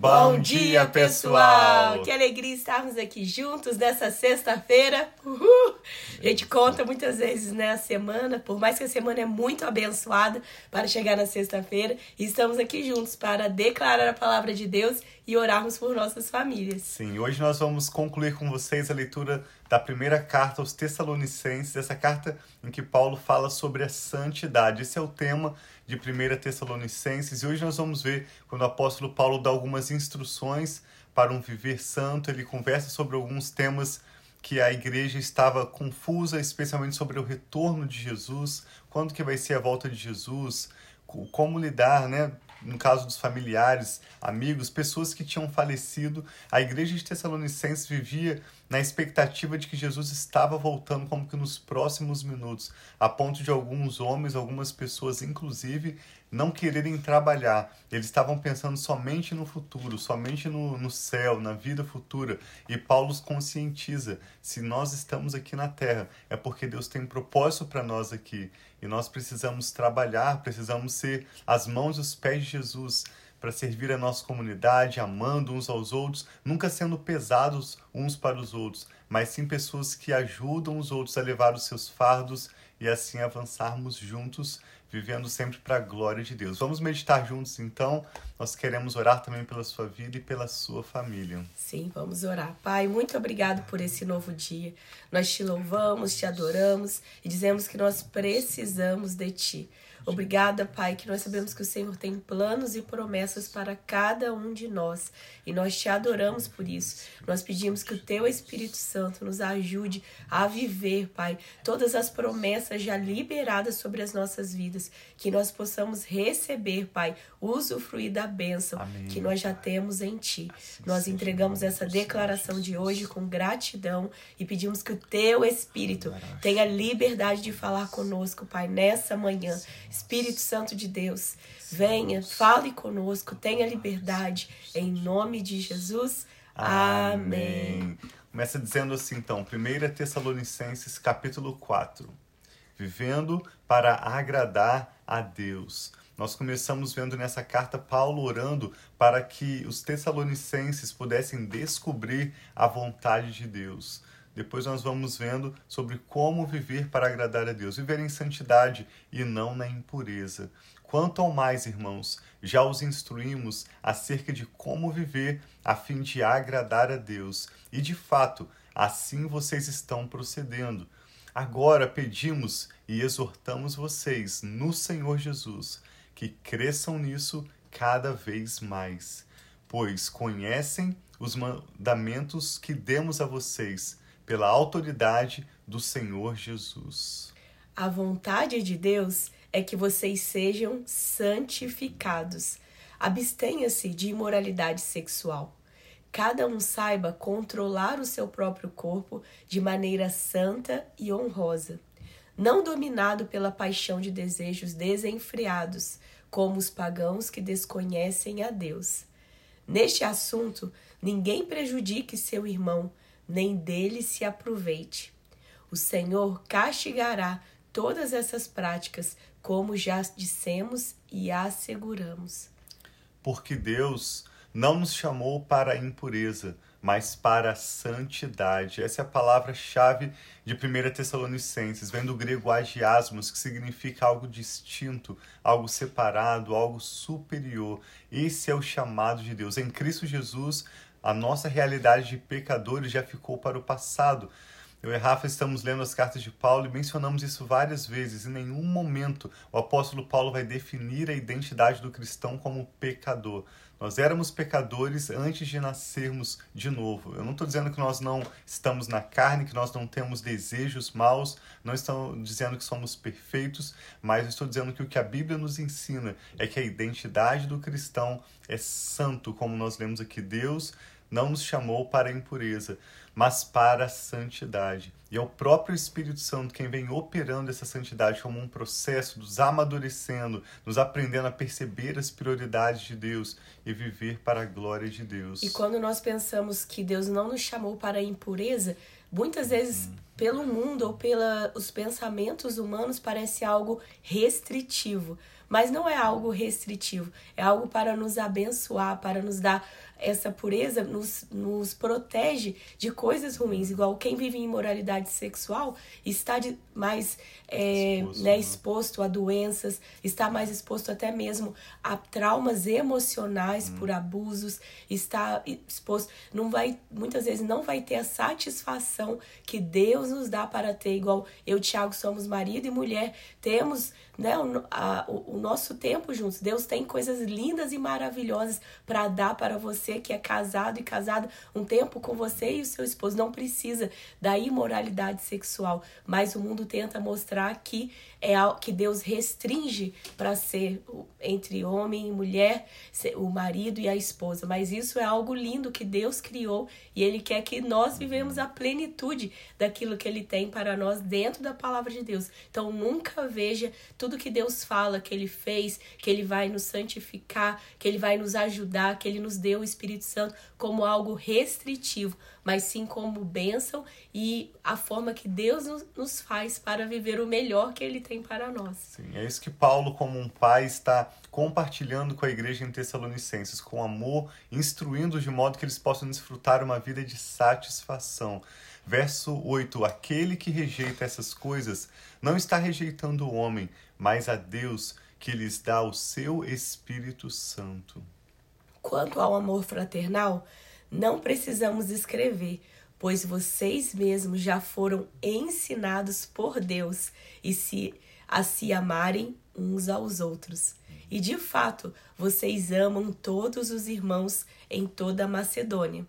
Bom dia, pessoal! Que alegria estarmos aqui juntos nessa sexta-feira. A gente conta muitas vezes né, a semana, por mais que a semana é muito abençoada para chegar na sexta-feira, e estamos aqui juntos para declarar a palavra de Deus e orarmos por nossas famílias. Sim, hoje nós vamos concluir com vocês a leitura da primeira carta aos Tessalonicenses, essa carta em que Paulo fala sobre a santidade. Esse é o tema de 1 Tessalonicenses, e hoje nós vamos ver quando o apóstolo Paulo dá algumas instruções para um viver santo, ele conversa sobre alguns temas que a igreja estava confusa, especialmente sobre o retorno de Jesus, quando que vai ser a volta de Jesus, como lidar, né, no caso dos familiares, amigos, pessoas que tinham falecido. A igreja de Tessalonicenses vivia na expectativa de que Jesus estava voltando como que nos próximos minutos, a ponto de alguns homens, algumas pessoas inclusive, não quererem trabalhar. Eles estavam pensando somente no futuro, somente no, no céu, na vida futura. E Paulo os conscientiza: se nós estamos aqui na terra, é porque Deus tem propósito para nós aqui. E nós precisamos trabalhar, precisamos ser as mãos e os pés de Jesus para servir a nossa comunidade, amando uns aos outros, nunca sendo pesados uns para os outros, mas sim pessoas que ajudam os outros a levar os seus fardos e assim avançarmos juntos, vivendo sempre para a glória de Deus. Vamos meditar juntos então. Nós queremos orar também pela sua vida e pela sua família. Sim, vamos orar. Pai, muito obrigado por esse novo dia. Nós te louvamos, te adoramos e dizemos que nós precisamos de ti. Obrigada, Pai, que nós sabemos que o Senhor tem planos e promessas para cada um de nós. E nós te adoramos por isso. Nós pedimos que o Teu Espírito Santo nos ajude a viver, Pai, todas as promessas já liberadas sobre as nossas vidas, que nós possamos receber, Pai, usufruir da bênção Amém. que nós já temos em Ti. Assim nós entregamos essa declaração de hoje com gratidão e pedimos que o Teu Espírito tenha liberdade de falar conosco, Pai, nessa manhã Espírito Santo de Deus, venha, fale conosco, tenha liberdade. Em nome de Jesus. Amém. Começa dizendo assim, então, 1 Tessalonicenses, capítulo 4. Vivendo para agradar a Deus. Nós começamos vendo nessa carta Paulo orando para que os tessalonicenses pudessem descobrir a vontade de Deus. Depois nós vamos vendo sobre como viver para agradar a Deus, viver em santidade e não na impureza. Quanto ao mais, irmãos, já os instruímos acerca de como viver a fim de agradar a Deus, e de fato, assim vocês estão procedendo. Agora pedimos e exortamos vocês no Senhor Jesus que cresçam nisso cada vez mais, pois conhecem os mandamentos que demos a vocês pela autoridade do Senhor Jesus. A vontade de Deus é que vocês sejam santificados. Abstenha-se de imoralidade sexual. Cada um saiba controlar o seu próprio corpo de maneira santa e honrosa, não dominado pela paixão de desejos desenfreados, como os pagãos que desconhecem a Deus. Neste assunto, ninguém prejudique seu irmão, nem dele se aproveite. O Senhor castigará todas essas práticas, como já dissemos e asseguramos. Porque Deus não nos chamou para a impureza, mas para a santidade. Essa é a palavra-chave de 1 Tessalonicenses, vem do grego agiasmos, que significa algo distinto, algo separado, algo superior. Esse é o chamado de Deus. Em Cristo Jesus, a nossa realidade de pecadores já ficou para o passado. Eu e Rafa estamos lendo as cartas de Paulo e mencionamos isso várias vezes. Em nenhum momento o apóstolo Paulo vai definir a identidade do cristão como pecador. Nós éramos pecadores antes de nascermos de novo. Eu não estou dizendo que nós não estamos na carne, que nós não temos desejos maus, não estou dizendo que somos perfeitos, mas estou dizendo que o que a Bíblia nos ensina é que a identidade do cristão é santo, como nós lemos aqui. Deus não nos chamou para a impureza, mas para a santidade. E é o próprio Espírito Santo quem vem operando essa santidade como um processo, nos amadurecendo, nos aprendendo a perceber as prioridades de Deus e viver para a glória de Deus. E quando nós pensamos que Deus não nos chamou para a impureza, muitas vezes. Hum pelo mundo ou pelos pensamentos humanos parece algo restritivo, mas não é algo restritivo, é algo para nos abençoar, para nos dar essa pureza nos, nos protege de coisas ruins. Igual quem vive em imoralidade sexual está de, mais é, exposto, né, né? exposto a doenças, está mais exposto até mesmo a traumas emocionais hum. por abusos, está exposto, não vai, muitas vezes não vai ter a satisfação que Deus nos dá para ter, igual eu e Tiago somos marido e mulher, temos né, o, a, o, nosso tempo juntos. Deus tem coisas lindas e maravilhosas para dar para você que é casado e casada um tempo com você e o seu esposo. Não precisa da imoralidade sexual, mas o mundo tenta mostrar que é que Deus restringe para ser entre homem e mulher, o marido e a esposa. Mas isso é algo lindo que Deus criou e Ele quer que nós vivemos a plenitude daquilo que Ele tem para nós dentro da palavra de Deus. Então nunca veja tudo que Deus fala que Ele fez, que Ele vai nos santificar, que Ele vai nos ajudar, que Ele nos deu o Espírito Santo como algo restritivo, mas sim como bênção e a forma que Deus nos faz para viver o melhor que Ele tem para nós. Sim, é isso que Paulo, como um pai, está compartilhando com a igreja em Tessalonicenses, com amor, instruindo de modo que eles possam desfrutar uma vida de satisfação. Verso 8: Aquele que rejeita essas coisas não está rejeitando o homem, mas a Deus que lhes dá o seu Espírito Santo. Quanto ao amor fraternal, não precisamos escrever, pois vocês mesmos já foram ensinados por Deus e se a se amarem uns aos outros. E de fato, vocês amam todos os irmãos em toda a Macedônia.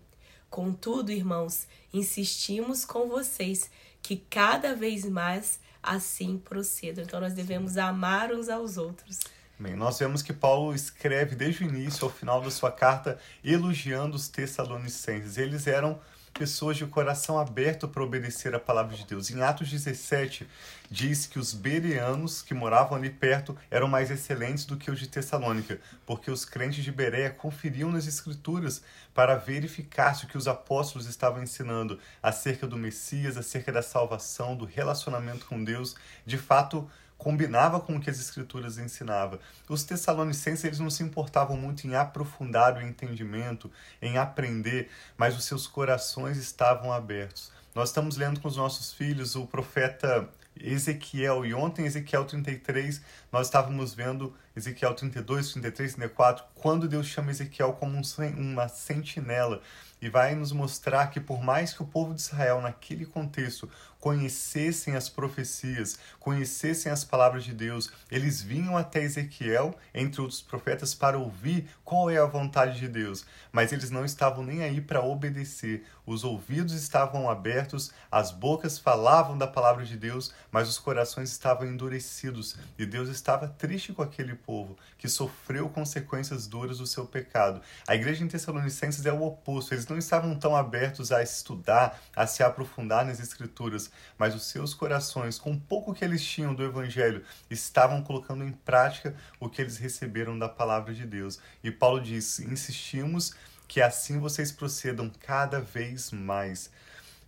Contudo, irmãos, insistimos com vocês que cada vez mais assim procedam. Então, nós devemos amar uns aos outros. Bem, nós vemos que Paulo escreve desde o início ao final da sua carta elogiando os Tessalonicenses. Eles eram pessoas de coração aberto para obedecer a palavra de Deus. Em Atos 17, diz que os bereanos que moravam ali perto eram mais excelentes do que os de Tessalônica, porque os crentes de Bereia conferiam nas Escrituras para verificar se o que os apóstolos estavam ensinando acerca do Messias, acerca da salvação, do relacionamento com Deus, de fato combinava com o que as escrituras ensinavam. Os tessalonicenses eles não se importavam muito em aprofundar o entendimento, em aprender, mas os seus corações estavam abertos. Nós estamos lendo com os nossos filhos o profeta Ezequiel, e ontem, Ezequiel 33, nós estávamos vendo Ezequiel 32, 33, 34, quando Deus chama Ezequiel como um, uma sentinela e vai nos mostrar que, por mais que o povo de Israel, naquele contexto, conhecessem as profecias, conhecessem as palavras de Deus, eles vinham até Ezequiel, entre outros profetas, para ouvir qual é a vontade de Deus, mas eles não estavam nem aí para obedecer. Os ouvidos estavam abertos, as bocas falavam da palavra de Deus, mas os corações estavam endurecidos e Deus estava triste com aquele povo que sofreu consequências duras do seu pecado. A igreja em Tessalonicenses é o oposto, eles não estavam tão abertos a estudar, a se aprofundar nas escrituras, mas os seus corações, com pouco que eles tinham do evangelho, estavam colocando em prática o que eles receberam da palavra de Deus. E Paulo diz: insistimos que assim vocês procedam cada vez mais.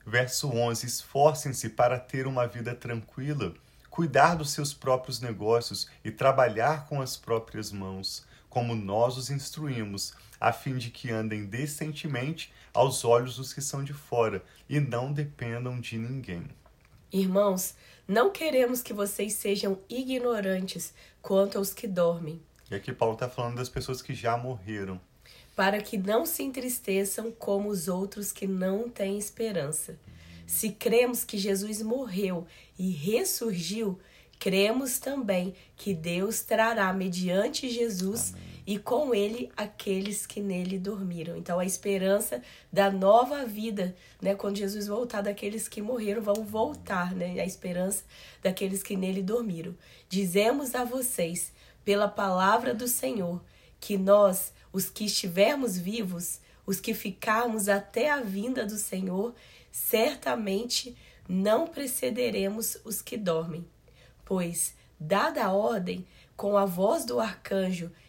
Verso 11: Esforcem-se para ter uma vida tranquila, cuidar dos seus próprios negócios e trabalhar com as próprias mãos, como nós os instruímos, a fim de que andem decentemente aos olhos dos que são de fora e não dependam de ninguém. Irmãos, não queremos que vocês sejam ignorantes quanto aos que dormem. E aqui Paulo está falando das pessoas que já morreram para que não se entristeçam como os outros que não têm esperança. Se cremos que Jesus morreu e ressurgiu, cremos também que Deus trará mediante Jesus Amém. E com ele aqueles que nele dormiram. Então a esperança da nova vida, né, quando Jesus voltar daqueles que morreram vão voltar, né? A esperança daqueles que nele dormiram. Dizemos a vocês pela palavra do Senhor que nós os que estivermos vivos, os que ficarmos até a vinda do Senhor, certamente não precederemos os que dormem. Pois, dada a ordem, com a voz do arcanjo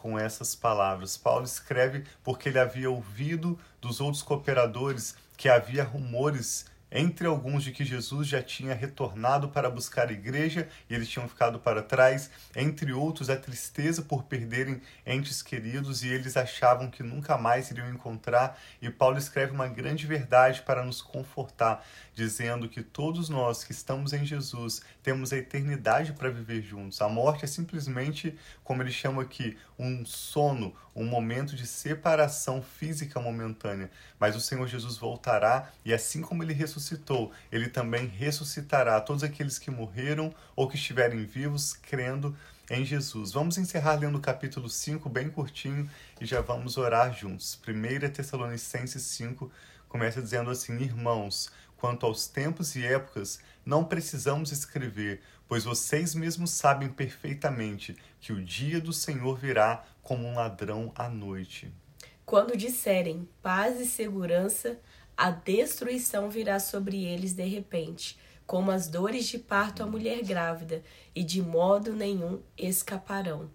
com essas palavras. Paulo escreve porque ele havia ouvido dos outros cooperadores que havia rumores entre alguns de que Jesus já tinha retornado para buscar a igreja e eles tinham ficado para trás, entre outros a tristeza por perderem entes queridos e eles achavam que nunca mais iriam encontrar. E Paulo escreve uma grande verdade para nos confortar, dizendo que todos nós que estamos em Jesus temos a eternidade para viver juntos. A morte é simplesmente, como ele chama aqui, um sono, um momento de separação física momentânea. Mas o Senhor Jesus voltará e assim como ele ressuscitou, ressuscitou, ele também ressuscitará todos aqueles que morreram ou que estiverem vivos crendo em Jesus. Vamos encerrar lendo o capítulo 5, bem curtinho, e já vamos orar juntos. 1 Tessalonicenses 5 começa dizendo assim: Irmãos, quanto aos tempos e épocas, não precisamos escrever, pois vocês mesmos sabem perfeitamente que o dia do Senhor virá como um ladrão à noite. Quando disserem paz e segurança, a destruição virá sobre eles de repente, como as dores de parto à mulher grávida, e de modo nenhum escaparão.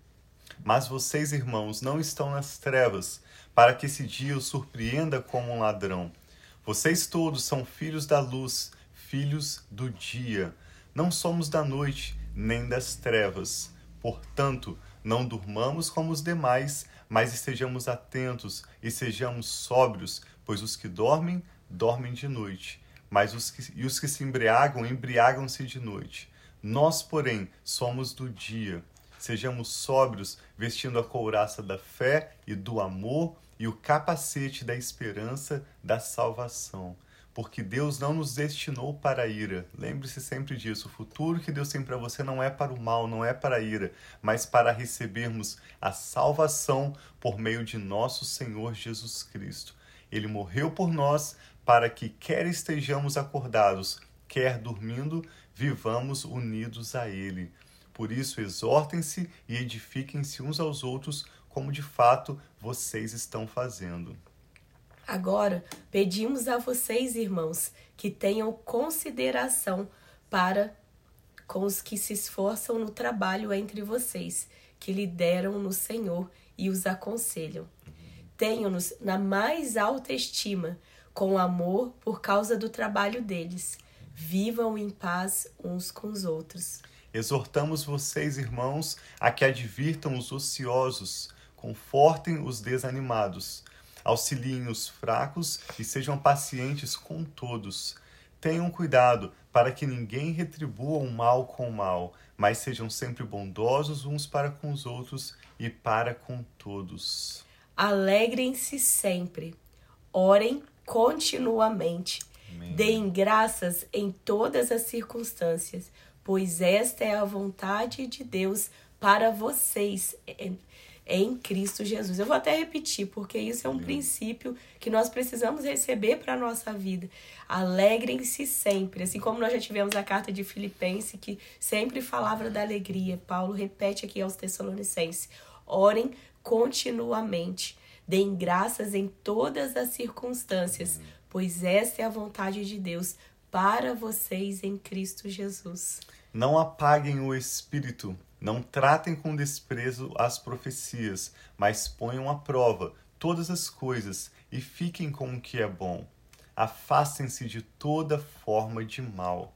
Mas vocês, irmãos, não estão nas trevas, para que esse dia os surpreenda como um ladrão. Vocês todos são filhos da luz, filhos do dia. Não somos da noite, nem das trevas. Portanto, não durmamos como os demais, mas estejamos atentos e sejamos sóbrios, pois os que dormem dormem de noite, mas os que, e os que se embriagam, embriagam-se de noite. Nós, porém, somos do dia. Sejamos sóbrios, vestindo a couraça da fé e do amor e o capacete da esperança da salvação. Porque Deus não nos destinou para a ira. Lembre-se sempre disso. O futuro que Deus tem para você não é para o mal, não é para a ira, mas para recebermos a salvação por meio de nosso Senhor Jesus Cristo. Ele morreu por nós para que, quer estejamos acordados, quer dormindo, vivamos unidos a Ele. Por isso, exortem-se e edifiquem-se uns aos outros, como de fato vocês estão fazendo. Agora, pedimos a vocês, irmãos, que tenham consideração para com os que se esforçam no trabalho entre vocês, que lideram no Senhor e os aconselham. Tenham-nos na mais alta estima com amor por causa do trabalho deles. Vivam em paz uns com os outros. Exortamos vocês, irmãos, a que advirtam os ociosos, confortem os desanimados, auxiliem os fracos e sejam pacientes com todos. Tenham cuidado para que ninguém retribua o mal com o mal, mas sejam sempre bondosos uns para com os outros e para com todos. Alegrem-se sempre. Orem continuamente. Amém. Deem graças em todas as circunstâncias, pois esta é a vontade de Deus para vocês em Cristo Jesus. Eu vou até repetir, porque isso é um Amém. princípio que nós precisamos receber para a nossa vida. Alegrem-se sempre, assim como nós já tivemos a carta de Filipenses, que sempre falava da alegria. Paulo repete aqui aos Tessalonicenses: orem continuamente. Deem graças em todas as circunstâncias, pois esta é a vontade de Deus para vocês em Cristo Jesus. Não apaguem o espírito, não tratem com desprezo as profecias, mas ponham à prova todas as coisas e fiquem com o que é bom. Afastem-se de toda forma de mal.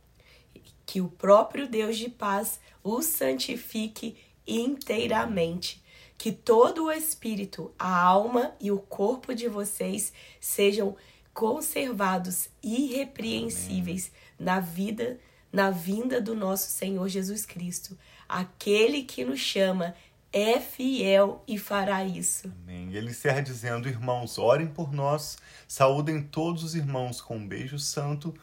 Que o próprio Deus de paz os santifique inteiramente que todo o espírito, a alma e o corpo de vocês sejam conservados irrepreensíveis Amém. na vida, na vinda do nosso Senhor Jesus Cristo. Aquele que nos chama é fiel e fará isso. Amém. Ele encerra dizendo: Irmãos, orem por nós, saúdem todos os irmãos com um beijo santo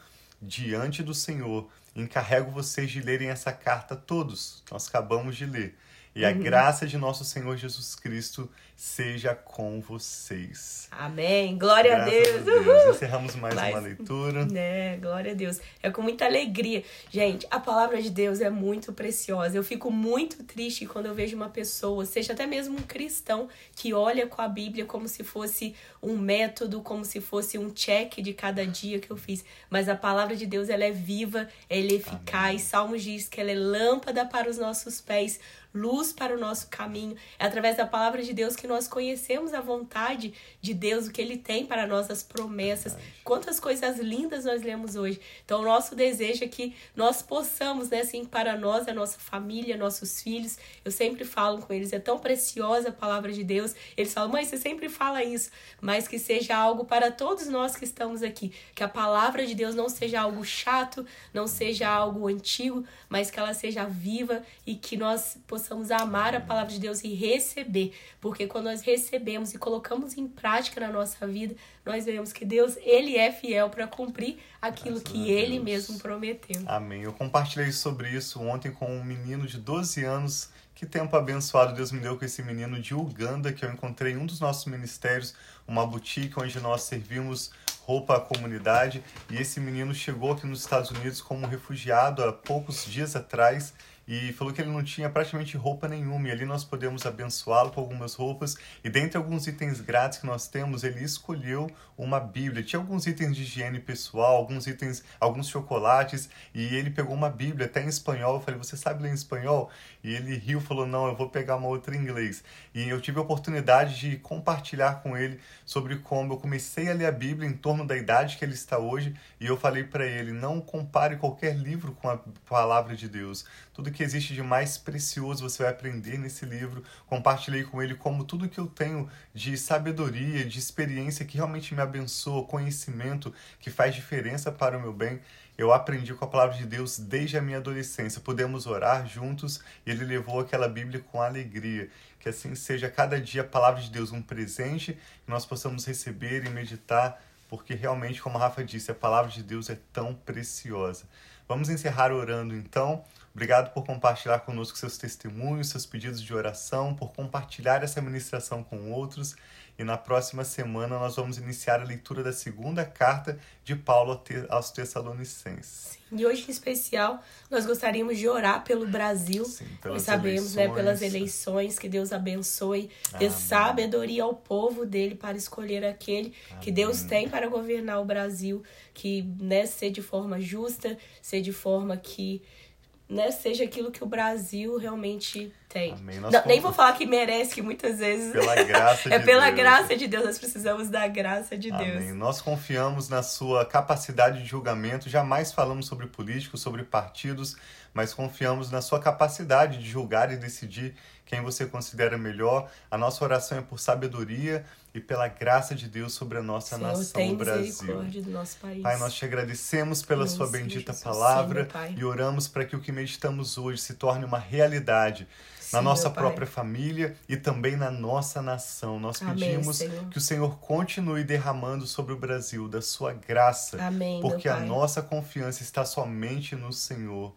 diante do Senhor. Encarrego vocês de lerem essa carta todos. Nós acabamos de ler e a graça de nosso Senhor Jesus Cristo seja com vocês. Amém. Glória Graças a Deus. Deus. Uhul. Encerramos mais uma leitura. Né, glória a Deus. É com muita alegria. Gente, a palavra de Deus é muito preciosa. Eu fico muito triste quando eu vejo uma pessoa, seja até mesmo um cristão, que olha com a Bíblia como se fosse um método, como se fosse um check de cada dia que eu fiz. Mas a palavra de Deus, ela é viva, ela é eficaz. Salmos diz que ela é lâmpada para os nossos pés, luz para o nosso caminho. É através da palavra de Deus que nós conhecemos a vontade de Deus, o que Ele tem para nós, as promessas. Quantas coisas lindas nós lemos hoje. Então, o nosso desejo é que nós possamos, né, assim, para nós, a nossa família, nossos filhos. Eu sempre falo com eles, é tão preciosa a palavra de Deus. Eles falam, mãe, você sempre fala isso, mas que seja algo para todos nós que estamos aqui. Que a palavra de Deus não seja algo chato, não seja algo antigo, mas que ela seja viva e que nós possamos amar a palavra de Deus e receber. Porque quando nós recebemos e colocamos em prática na nossa vida, nós vemos que Deus, Ele é fiel para cumprir aquilo Graças que Ele mesmo prometeu. Amém. Eu compartilhei sobre isso ontem com um menino de 12 anos. Que tempo abençoado Deus me deu com esse menino de Uganda, que eu encontrei em um dos nossos ministérios, uma boutique onde nós servimos roupa à comunidade. E esse menino chegou aqui nos Estados Unidos como refugiado há poucos dias atrás e falou que ele não tinha praticamente roupa nenhuma. E ali nós podemos abençoá-lo com algumas roupas. E dentre alguns itens grátis que nós temos, ele escolheu uma Bíblia. Tinha alguns itens de higiene pessoal, alguns itens, alguns chocolates. E ele pegou uma Bíblia até em espanhol. Eu falei, você sabe ler em espanhol? E ele riu, falou, não, eu vou pegar uma outra em inglês. E eu tive a oportunidade de compartilhar com ele sobre como eu comecei a ler a Bíblia em torno da idade que ele está hoje. E eu falei para ele, não compare qualquer livro com a palavra de Deus. Tudo que existe de mais precioso você vai aprender nesse livro. Compartilhei com ele como tudo que eu tenho de sabedoria, de experiência que realmente me abençoa, conhecimento que faz diferença para o meu bem. Eu aprendi com a palavra de Deus desde a minha adolescência. Podemos orar juntos e ele levou aquela Bíblia com alegria. Que assim seja cada dia a palavra de Deus um presente que nós possamos receber e meditar, porque realmente, como a Rafa disse, a palavra de Deus é tão preciosa. Vamos encerrar orando então. Obrigado por compartilhar conosco seus testemunhos, seus pedidos de oração, por compartilhar essa ministração com outros. E na próxima semana nós vamos iniciar a leitura da segunda carta de Paulo aos Tessalonicenses. E hoje, em especial, nós gostaríamos de orar pelo Brasil. Sim, Nós sabemos, né, pelas eleições. eleições, que Deus abençoe, dê Amém. sabedoria ao povo dele para escolher aquele que Deus tem para governar o Brasil, que né, ser de forma justa, ser de forma que né, seja aquilo que o Brasil realmente tem. Amém. Não, nem vou falar que merece, que muitas vezes Pela graça é de pela Deus. graça de Deus, nós precisamos da graça de Amém. Deus. Nós confiamos na sua capacidade de julgamento. Jamais falamos sobre políticos, sobre partidos, mas confiamos na sua capacidade de julgar e decidir quem você considera melhor. A nossa oração é por sabedoria e pela graça de Deus sobre a nossa Senhor, nação, o Brasil. do nosso país. Pai, nós te agradecemos pela Em sua bendita Jesus, palavra e oramos para que o que meditamos hoje se torne uma realidade na nossa própria família e também na nossa nação. Nós Amém, pedimos Senhor. que o Senhor continue derramando sobre o Brasil da sua graça, Amém, porque a nossa confiança está somente no Senhor.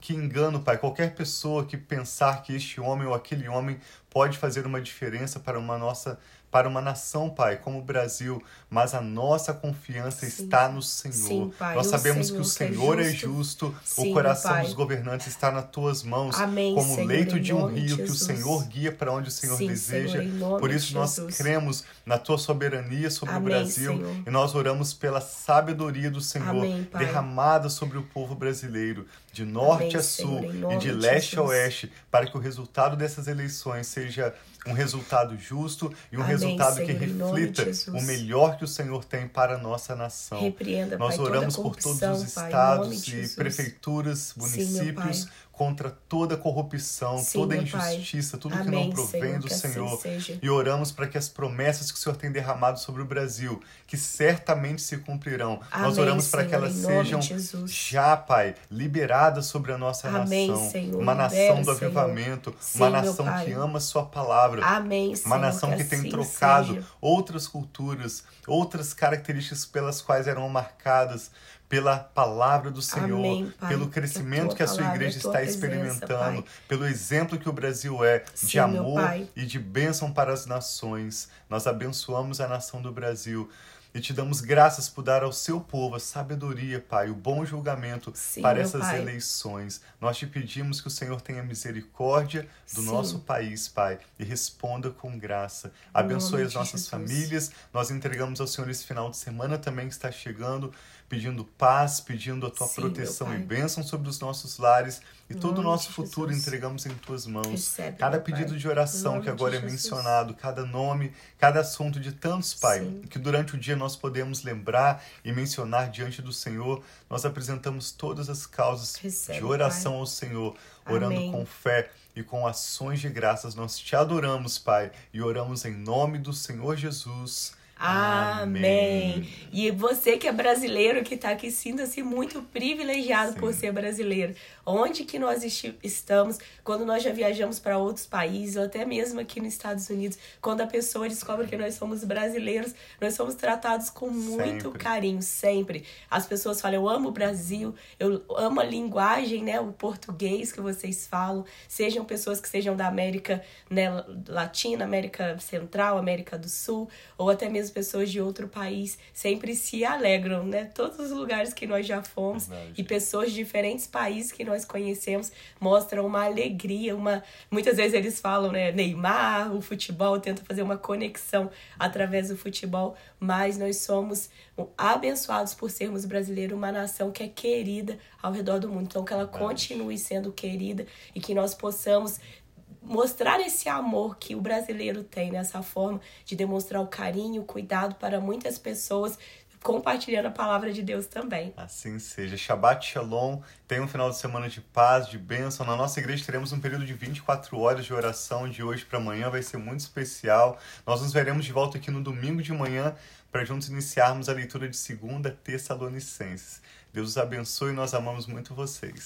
Que engano, Pai, qualquer pessoa que pensar que este homem ou aquele homem pode fazer uma diferença para uma nossa para uma nação, Pai, como o Brasil, mas a nossa confiança Sim. está no Senhor. Sim, Pai, Nós sabemos que o Senhor que é Senhor é justo. justo, Sim, o coração Pai. dos governantes está nas tuas mãos, Amém, como o Senhor, leito de um rio que o Jesus. Senhor guia para onde o Senhor deseja. Senhor, Por isso nós Jesus. cremos na tua soberania sobre Amém, o Brasil Senhor. e nós oramos pela sabedoria do Senhor Amém, derramada sobre o povo brasileiro, de norte a Senhor, sul e de leste a Jesus. oeste, para que o resultado dessas eleições seja 一些。Um resultado justo e um Amém, resultado que Senhor, de reflita o melhor que o Senhor tem para a nossa nação. Repreenda, Nós Pai, oramos por todos os Pai, estados de e prefeituras, Sim, municípios Pai. contra toda corrupção, Sim, toda Pai. injustiça, tudo que Amém, não provém Senhor, do que assim Senhor. seja. E oramos para que as promessas que o Senhor tem derramado sobre o Brasil, que certamente se cumprirão, nós Amém, oramos para que Senhor, elas sejam já, Pai, liberadas sobre a nossa Amém, nação. Senhor, uma nação libera, do Senhor. avivamento, Sim, uma meu nação Pai. que ama a Sua palavra. Amém, Senhor. Uma nação que, tem assim trocado seja. outras culturas, outras características pelas quais eram marcadas pela palavra do Senhor, Amém, Pai. pelo Que crescimento que a sua palavra, igreja está presença, experimentando, Pai. pelo exemplo que o Brasil é de Sim, meu amor e de bênção para as nações. Nós abençoamos a nação do Brasil. E te damos graças por dar ao seu povo a sabedoria, Pai, o bom julgamento Sim, para essas Pai. eleições. Nós te pedimos que o Senhor tenha misericórdia do Sim. nosso país, Pai, e responda com graça. Abençoe as nossas Jesus. famílias. Nós entregamos ao Senhor esse final de semana também que está chegando, pedindo paz, pedindo a tua Sim, proteção e Pai. bênção sobre os nossos lares. E Em todo o nome nosso futuro Jesus. entregamos em tuas mãos. Recebe, cada meu Pai. pedido de oração nome que agora é mencionado, cada nome, cada assunto de tantos, Pai, Sim. que durante o dia nós podemos lembrar e mencionar diante do Senhor. Nós apresentamos todas as causas Recebe, de oração ao Senhor, orando Amém. com fé e com ações de graças. Nós te adoramos, Pai, e oramos em nome do Senhor Jesus. Amém. E você que é brasileiro, que está aqui, sinta-se muito privilegiado Sim. por ser brasileiro. Onde que nós estamos, quando nós já viajamos para outros países, ou até mesmo aqui nos Estados Unidos, quando a pessoa descobre que nós somos brasileiros, nós somos tratados com muito Sempre. carinho, sempre. As pessoas falam, eu amo o Brasil, eu amo a linguagem, né, o português que vocês falam, sejam pessoas que sejam da América né, Latina, América Central, América do Sul, ou até mesmo pessoas de outro país, sempre se alegram, né? Todos os lugares que nós já fomos Verdade. e pessoas de diferentes países que nós conhecemos mostram uma alegria, uma muitas vezes eles falam, né, Neymar, o futebol tenta fazer uma conexão através do futebol, mas nós somos abençoados por sermos brasileiros, uma nação que é querida ao redor do mundo. Então que ela Verdade. continue sendo querida e que nós possamos mostrar esse amor que o brasileiro tem nessa forma de demonstrar o carinho, o cuidado para muitas pessoas, compartilhando a palavra de Deus também. Assim seja. Shabbat Shalom. Tenha um final de semana de paz, de bênção. Na nossa igreja teremos um período de 24 horas de oração de hoje para amanhã. Vai ser muito especial. Nós nos veremos de volta aqui no domingo de manhã para juntos iniciarmos a leitura de segunda Tessalonicenses. Deus os abençoe e nós amamos muito vocês.